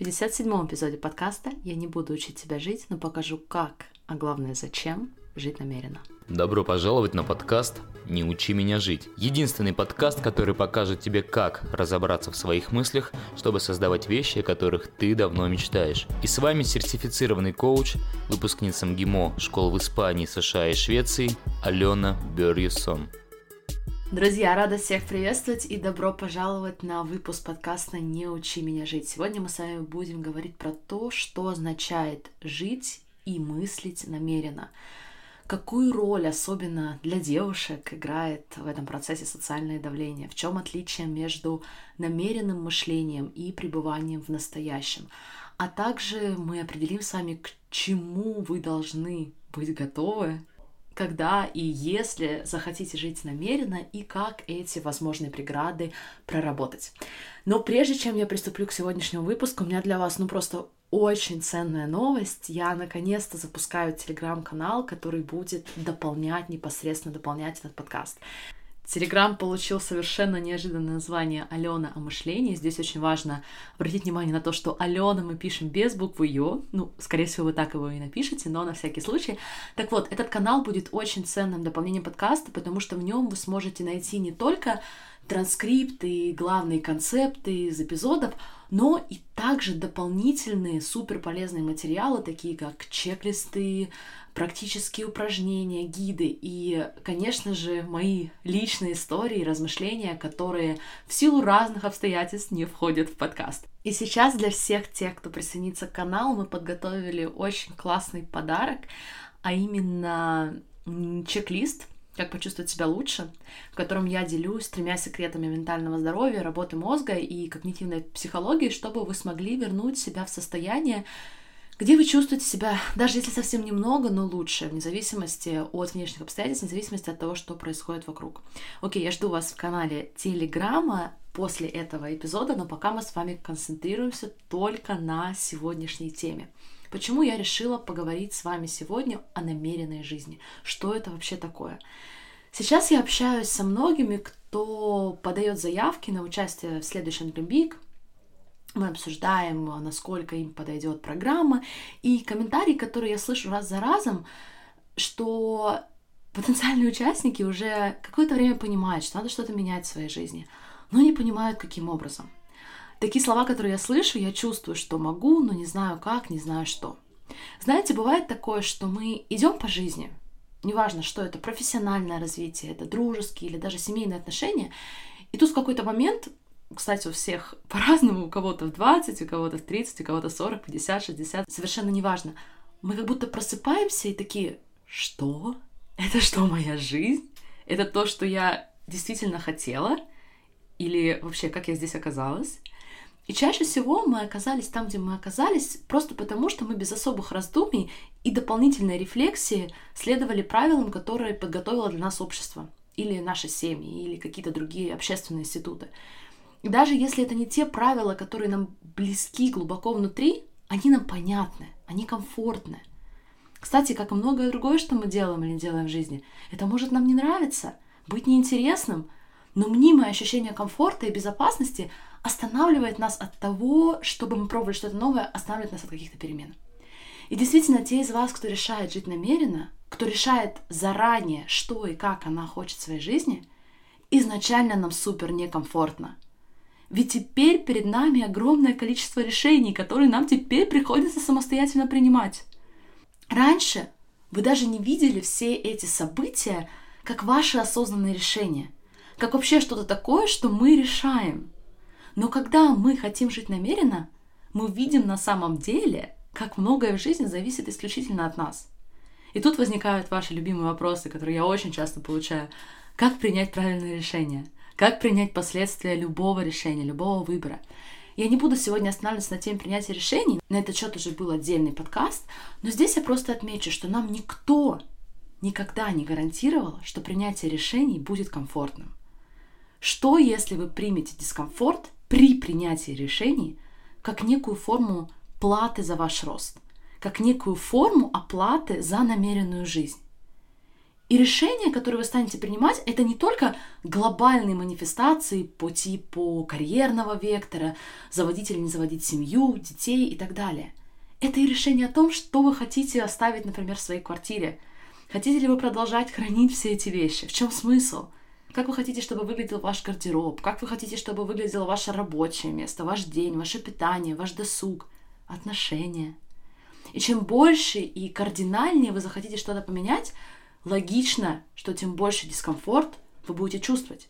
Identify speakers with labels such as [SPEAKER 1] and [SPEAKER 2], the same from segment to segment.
[SPEAKER 1] В 57-м эпизоде подкаста я не буду учить тебя жить, но покажу как, а главное зачем жить намеренно.
[SPEAKER 2] Добро пожаловать на подкаст «Не учи меня жить». Единственный подкаст, который покажет тебе, как разобраться в своих мыслях, чтобы создавать вещи, о которых ты давно мечтаешь. И с вами сертифицированный коуч, выпускница МГИМО школ в Испании, США и Швеции Алена Берьюсон.
[SPEAKER 1] Друзья, рада всех приветствовать и добро пожаловать на выпуск подкаста «Не учи меня жить». Сегодня мы с вами будем говорить про то, что означает жить и мыслить намеренно. Какую роль, особенно для девушек, играет в этом процессе социальное давление? В чем отличие между намеренным мышлением и пребыванием в настоящем? А также мы определим с вами, к чему вы должны быть готовы когда и если захотите жить намеренно и как эти возможные преграды проработать. Но прежде чем я приступлю к сегодняшнему выпуску, у меня для вас ну просто очень ценная новость. Я наконец-то запускаю телеграм-канал, который будет дополнять, непосредственно дополнять этот подкаст. Телеграм получил совершенно неожиданное название Алена о мышлении. Здесь очень важно обратить внимание на то, что Алена мы пишем без буквы Ё. Ну, скорее всего, вы так его и напишете, но на всякий случай. Так вот, этот канал будет очень ценным дополнением подкаста, потому что в нем вы сможете найти не только транскрипты, главные концепты из эпизодов, но и также дополнительные суперполезные материалы, такие как чек-листы, практические упражнения, гиды и, конечно же, мои личные истории, размышления, которые в силу разных обстоятельств не входят в подкаст. И сейчас для всех тех, кто присоединится к каналу, мы подготовили очень классный подарок, а именно чек-лист как почувствовать себя лучше, в котором я делюсь тремя секретами ментального здоровья, работы мозга и когнитивной психологии, чтобы вы смогли вернуть себя в состояние, где вы чувствуете себя, даже если совсем немного, но лучше, вне зависимости от внешних обстоятельств, вне зависимости от того, что происходит вокруг. Окей, я жду вас в канале Телеграма после этого эпизода, но пока мы с вами концентрируемся только на сегодняшней теме. Почему я решила поговорить с вами сегодня о намеренной жизни? Что это вообще такое? Сейчас я общаюсь со многими, кто подает заявки на участие в следующем Dream мы обсуждаем, насколько им подойдет программа, и комментарии, которые я слышу раз за разом, что потенциальные участники уже какое-то время понимают, что надо что-то менять в своей жизни, но не понимают, каким образом. Такие слова, которые я слышу, я чувствую, что могу, но не знаю как, не знаю что. Знаете, бывает такое, что мы идем по жизни, неважно, что это, профессиональное развитие, это дружеские или даже семейные отношения, и тут в какой-то момент кстати, у всех по-разному, у кого-то в 20, у кого-то в 30, у кого-то 40, 50, 60, совершенно неважно. Мы как будто просыпаемся и такие, что? Это что, моя жизнь? Это то, что я действительно хотела? Или вообще, как я здесь оказалась? И чаще всего мы оказались там, где мы оказались, просто потому, что мы без особых раздумий и дополнительной рефлексии следовали правилам, которые подготовило для нас общество, или наши семьи, или какие-то другие общественные институты. И даже если это не те правила, которые нам близки глубоко внутри, они нам понятны, они комфортны. Кстати, как и многое другое, что мы делаем или делаем в жизни, это может нам не нравиться, быть неинтересным, но мнимое ощущение комфорта и безопасности останавливает нас от того, чтобы мы пробовали что-то новое, останавливает нас от каких-то перемен. И действительно, те из вас, кто решает жить намеренно, кто решает заранее, что и как она хочет в своей жизни, изначально нам супер некомфортно – ведь теперь перед нами огромное количество решений, которые нам теперь приходится самостоятельно принимать. Раньше вы даже не видели все эти события как ваши осознанные решения, как вообще что-то такое, что мы решаем. Но когда мы хотим жить намеренно, мы видим на самом деле, как многое в жизни зависит исключительно от нас. И тут возникают ваши любимые вопросы, которые я очень часто получаю. Как принять правильное решение? Как принять последствия любого решения, любого выбора? Я не буду сегодня останавливаться на теме принятия решений, на этот счет уже был отдельный подкаст, но здесь я просто отмечу, что нам никто никогда не гарантировал, что принятие решений будет комфортным. Что, если вы примете дискомфорт при принятии решений как некую форму платы за ваш рост, как некую форму оплаты за намеренную жизнь? И решения, которые вы станете принимать, это не только глобальные манифестации по типу карьерного вектора, заводить или не заводить семью, детей и так далее. Это и решение о том, что вы хотите оставить, например, в своей квартире. Хотите ли вы продолжать хранить все эти вещи? В чем смысл? Как вы хотите, чтобы выглядел ваш гардероб? Как вы хотите, чтобы выглядело ваше рабочее место, ваш день, ваше питание, ваш досуг, отношения? И чем больше и кардинальнее вы захотите что-то поменять, логично, что тем больше дискомфорт вы будете чувствовать.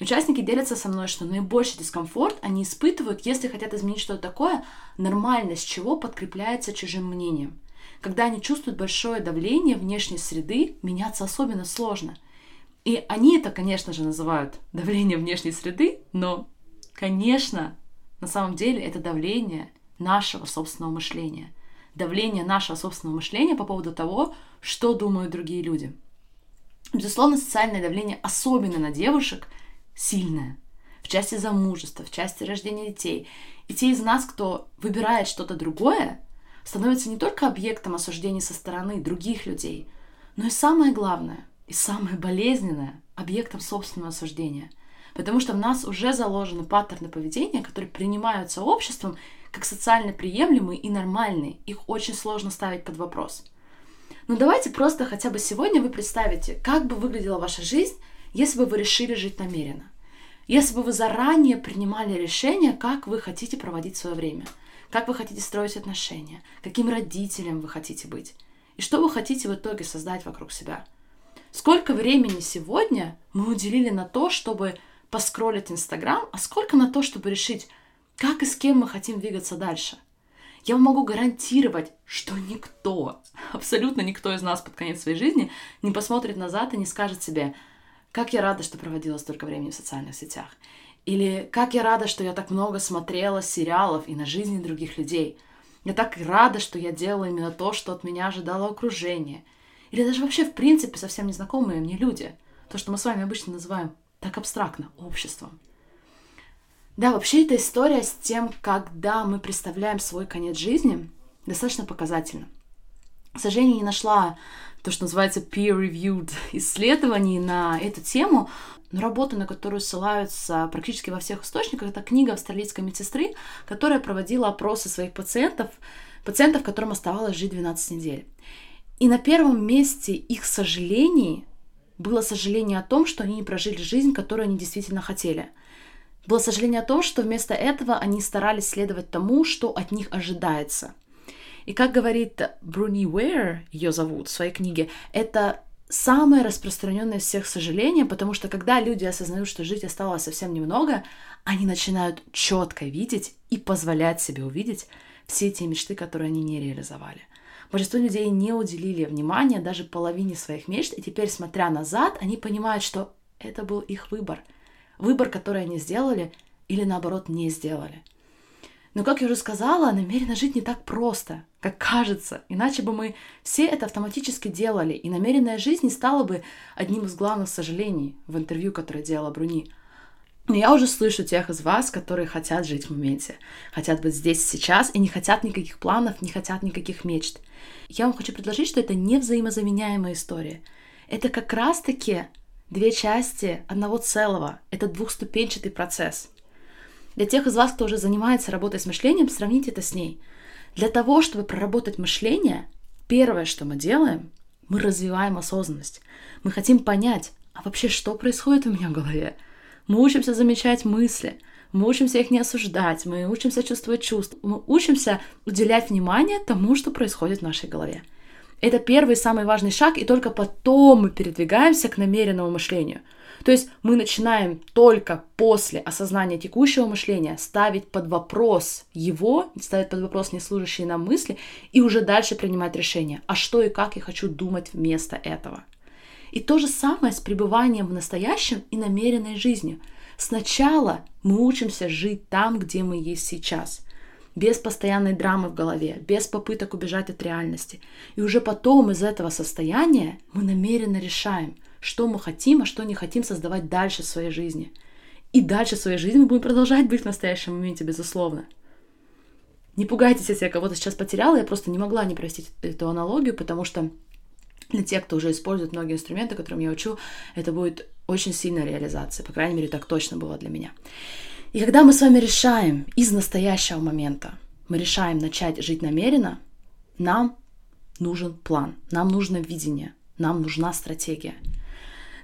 [SPEAKER 1] Участники делятся со мной, что наибольший дискомфорт они испытывают, если хотят изменить что-то такое, нормальность чего подкрепляется чужим мнением. Когда они чувствуют большое давление внешней среды, меняться особенно сложно. И они это, конечно же, называют давление внешней среды, но, конечно, на самом деле это давление нашего собственного мышления давление нашего собственного мышления по поводу того, что думают другие люди. Безусловно, социальное давление, особенно на девушек, сильное. В части замужества, в части рождения детей. И те из нас, кто выбирает что-то другое, становятся не только объектом осуждений со стороны других людей, но и самое главное, и самое болезненное, объектом собственного осуждения. Потому что в нас уже заложены паттерны поведения, которые принимаются обществом как социально приемлемые и нормальные. Их очень сложно ставить под вопрос. Но давайте просто хотя бы сегодня вы представите, как бы выглядела ваша жизнь, если бы вы решили жить намеренно. Если бы вы заранее принимали решение, как вы хотите проводить свое время, как вы хотите строить отношения, каким родителем вы хотите быть, и что вы хотите в итоге создать вокруг себя. Сколько времени сегодня мы уделили на то, чтобы поскролить Инстаграм, а сколько на то, чтобы решить, как и с кем мы хотим двигаться дальше. Я могу гарантировать, что никто, абсолютно никто из нас под конец своей жизни не посмотрит назад и не скажет себе, как я рада, что проводила столько времени в социальных сетях. Или как я рада, что я так много смотрела сериалов и на жизни других людей. Я так рада, что я делала именно то, что от меня ожидало окружение. Или даже вообще, в принципе, совсем незнакомые мне люди. То, что мы с вами обычно называем так абстрактно обществом. Да, вообще эта история с тем, когда мы представляем свой конец жизни, достаточно показательна. К сожалению, не нашла то, что называется peer-reviewed исследований на эту тему, но работа, на которую ссылаются практически во всех источниках, это книга австралийской медсестры, которая проводила опросы своих пациентов, пациентов, которым оставалось жить 12 недель. И на первом месте их сожалений было сожаление о том, что они не прожили жизнь, которую они действительно хотели – было сожаление о том, что вместо этого они старались следовать тому, что от них ожидается. И как говорит Бруни Уэйр, ее зовут в своей книге, это самое распространенное из всех сожаление, потому что когда люди осознают, что жить осталось совсем немного, они начинают четко видеть и позволять себе увидеть все те мечты, которые они не реализовали. Большинство людей не уделили внимания даже половине своих мечт, и теперь, смотря назад, они понимают, что это был их выбор – выбор, который они сделали или наоборот не сделали. Но, как я уже сказала, намеренно жить не так просто, как кажется, иначе бы мы все это автоматически делали, и намеренная жизнь не стала бы одним из главных сожалений в интервью, которое делала Бруни. Но я уже слышу тех из вас, которые хотят жить в моменте, хотят быть здесь сейчас и не хотят никаких планов, не хотят никаких мечт. Я вам хочу предложить, что это не взаимозаменяемая история. Это как раз-таки две части одного целого. Это двухступенчатый процесс. Для тех из вас, кто уже занимается работой с мышлением, сравните это с ней. Для того, чтобы проработать мышление, первое, что мы делаем, мы развиваем осознанность. Мы хотим понять, а вообще что происходит у меня в голове. Мы учимся замечать мысли, мы учимся их не осуждать, мы учимся чувствовать чувства, мы учимся уделять внимание тому, что происходит в нашей голове. Это первый самый важный шаг, и только потом мы передвигаемся к намеренному мышлению. То есть мы начинаем только после осознания текущего мышления ставить под вопрос его, ставить под вопрос неслужащие нам мысли, и уже дальше принимать решение, а что и как я хочу думать вместо этого. И то же самое с пребыванием в настоящем и намеренной жизнью. Сначала мы учимся жить там, где мы есть сейчас – без постоянной драмы в голове, без попыток убежать от реальности. И уже потом из этого состояния мы намеренно решаем, что мы хотим, а что не хотим создавать дальше в своей жизни. И дальше в своей жизни мы будем продолжать быть в настоящем моменте, безусловно. Не пугайтесь, если я кого-то сейчас потеряла, я просто не могла не простить эту аналогию, потому что Для тех, кто уже использует многие инструменты, которым я учу, это будет очень сильная реализация. По крайней мере, так точно было для меня. И когда мы с вами решаем из настоящего момента, мы решаем начать жить намеренно, нам нужен план, нам нужно видение, нам нужна стратегия.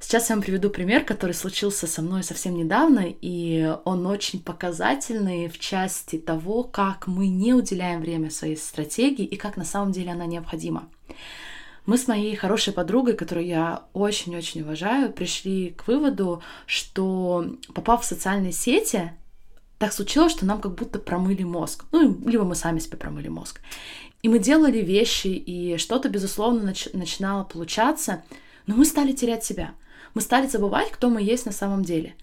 [SPEAKER 1] Сейчас я вам приведу пример, который случился со мной совсем недавно, и он очень показательный в части того, как мы не уделяем время своей стратегии и как на самом деле она необходима. Мы с моей хорошей подругой, которую я очень-очень уважаю, пришли к выводу, что попав в социальные сети, так случилось, что нам как будто промыли мозг. Ну, либо мы сами себе промыли мозг. И мы делали вещи, и что-то, безусловно, нач- начинало получаться, но мы стали терять себя. Мы стали забывать, кто мы есть на самом деле.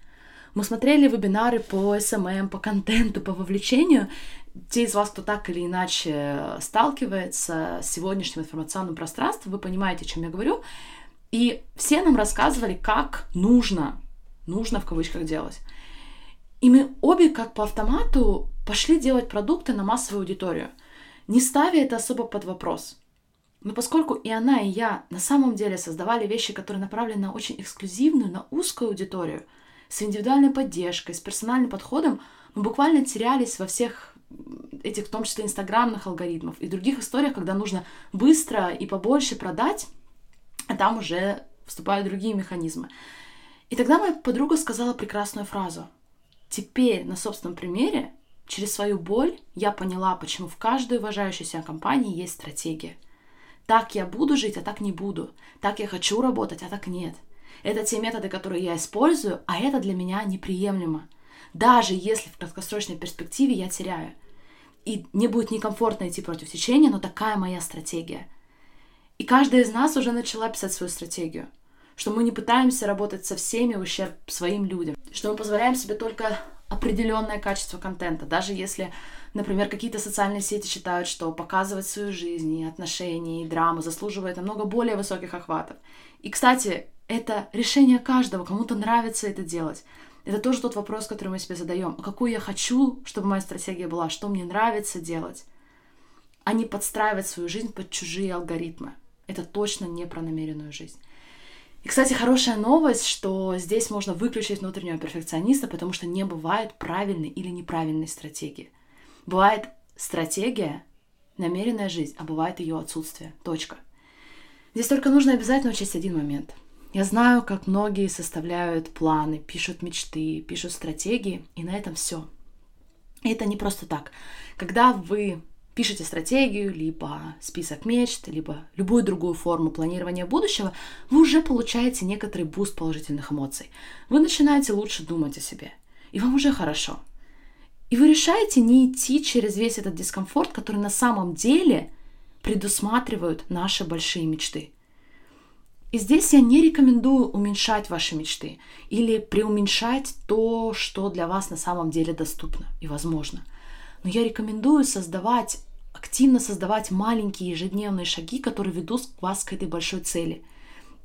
[SPEAKER 1] Мы смотрели вебинары по SMM, по контенту, по вовлечению. Те из вас, кто так или иначе сталкивается с сегодняшним информационным пространством, вы понимаете, о чем я говорю. И все нам рассказывали, как нужно, нужно в кавычках делать. И мы обе, как по автомату, пошли делать продукты на массовую аудиторию, не ставя это особо под вопрос. Но поскольку и она, и я на самом деле создавали вещи, которые направлены на очень эксклюзивную, на узкую аудиторию, с индивидуальной поддержкой, с персональным подходом, мы буквально терялись во всех этих, в том числе, инстаграмных алгоритмов и других историях, когда нужно быстро и побольше продать, а там уже вступают другие механизмы. И тогда моя подруга сказала прекрасную фразу. Теперь на собственном примере, через свою боль, я поняла, почему в каждой уважающей себя компании есть стратегия – так я буду жить, а так не буду. Так я хочу работать, а так нет. Это те методы, которые я использую, а это для меня неприемлемо. Даже если в краткосрочной перспективе я теряю. И мне будет некомфортно идти против течения, но такая моя стратегия. И каждая из нас уже начала писать свою стратегию. Что мы не пытаемся работать со всеми в ущерб своим людям. Что мы позволяем себе только определенное качество контента. Даже если Например, какие-то социальные сети считают, что показывать свою жизнь и отношения, и драму заслуживает намного более высоких охватов. И, кстати, это решение каждого, кому-то нравится это делать. Это тоже тот вопрос, который мы себе задаем. А какую я хочу, чтобы моя стратегия была, что мне нравится делать, а не подстраивать свою жизнь под чужие алгоритмы. Это точно не про намеренную жизнь. И, кстати, хорошая новость, что здесь можно выключить внутреннего перфекциониста, потому что не бывает правильной или неправильной стратегии. Бывает стратегия, намеренная жизнь, а бывает ее отсутствие. Точка. Здесь только нужно обязательно учесть один момент. Я знаю, как многие составляют планы, пишут мечты, пишут стратегии, и на этом все. И это не просто так. Когда вы пишете стратегию, либо список мечт, либо любую другую форму планирования будущего, вы уже получаете некоторый буст положительных эмоций. Вы начинаете лучше думать о себе. И вам уже хорошо. И вы решаете не идти через весь этот дискомфорт, который на самом деле предусматривают наши большие мечты. И здесь я не рекомендую уменьшать ваши мечты или преуменьшать то, что для вас на самом деле доступно и возможно. Но я рекомендую создавать, активно создавать маленькие ежедневные шаги, которые ведут вас к этой большой цели.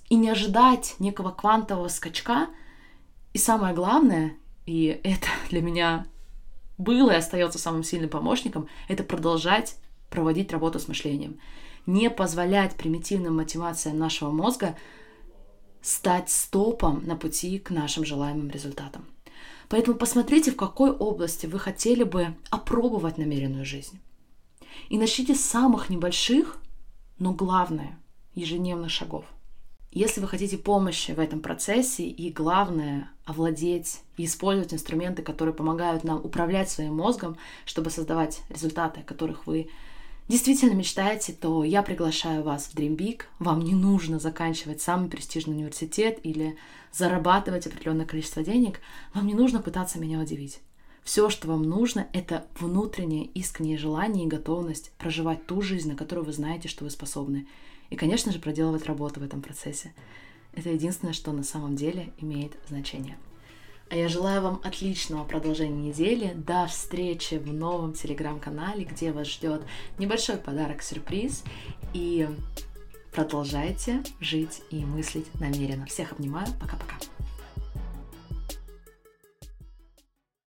[SPEAKER 1] И не ожидать некого квантового скачка. И самое главное, и это для меня было и остается самым сильным помощником, это продолжать проводить работу с мышлением. Не позволять примитивным мотивациям нашего мозга стать стопом на пути к нашим желаемым результатам. Поэтому посмотрите, в какой области вы хотели бы опробовать намеренную жизнь. И начните с самых небольших, но главное, ежедневных шагов. Если вы хотите помощи в этом процессе и главное овладеть и использовать инструменты, которые помогают нам управлять своим мозгом, чтобы создавать результаты, которых вы действительно мечтаете, то я приглашаю вас в Dream Big. Вам не нужно заканчивать самый престижный университет или зарабатывать определенное количество денег. Вам не нужно пытаться меня удивить. Все, что вам нужно, это внутреннее искреннее желание и готовность проживать ту жизнь, на которую вы знаете, что вы способны. И, конечно же, проделывать работу в этом процессе. Это единственное, что на самом деле имеет значение. А я желаю вам отличного продолжения недели. До встречи в новом телеграм-канале, где вас ждет небольшой подарок-сюрприз. И продолжайте жить и мыслить намеренно. Всех обнимаю. Пока-пока.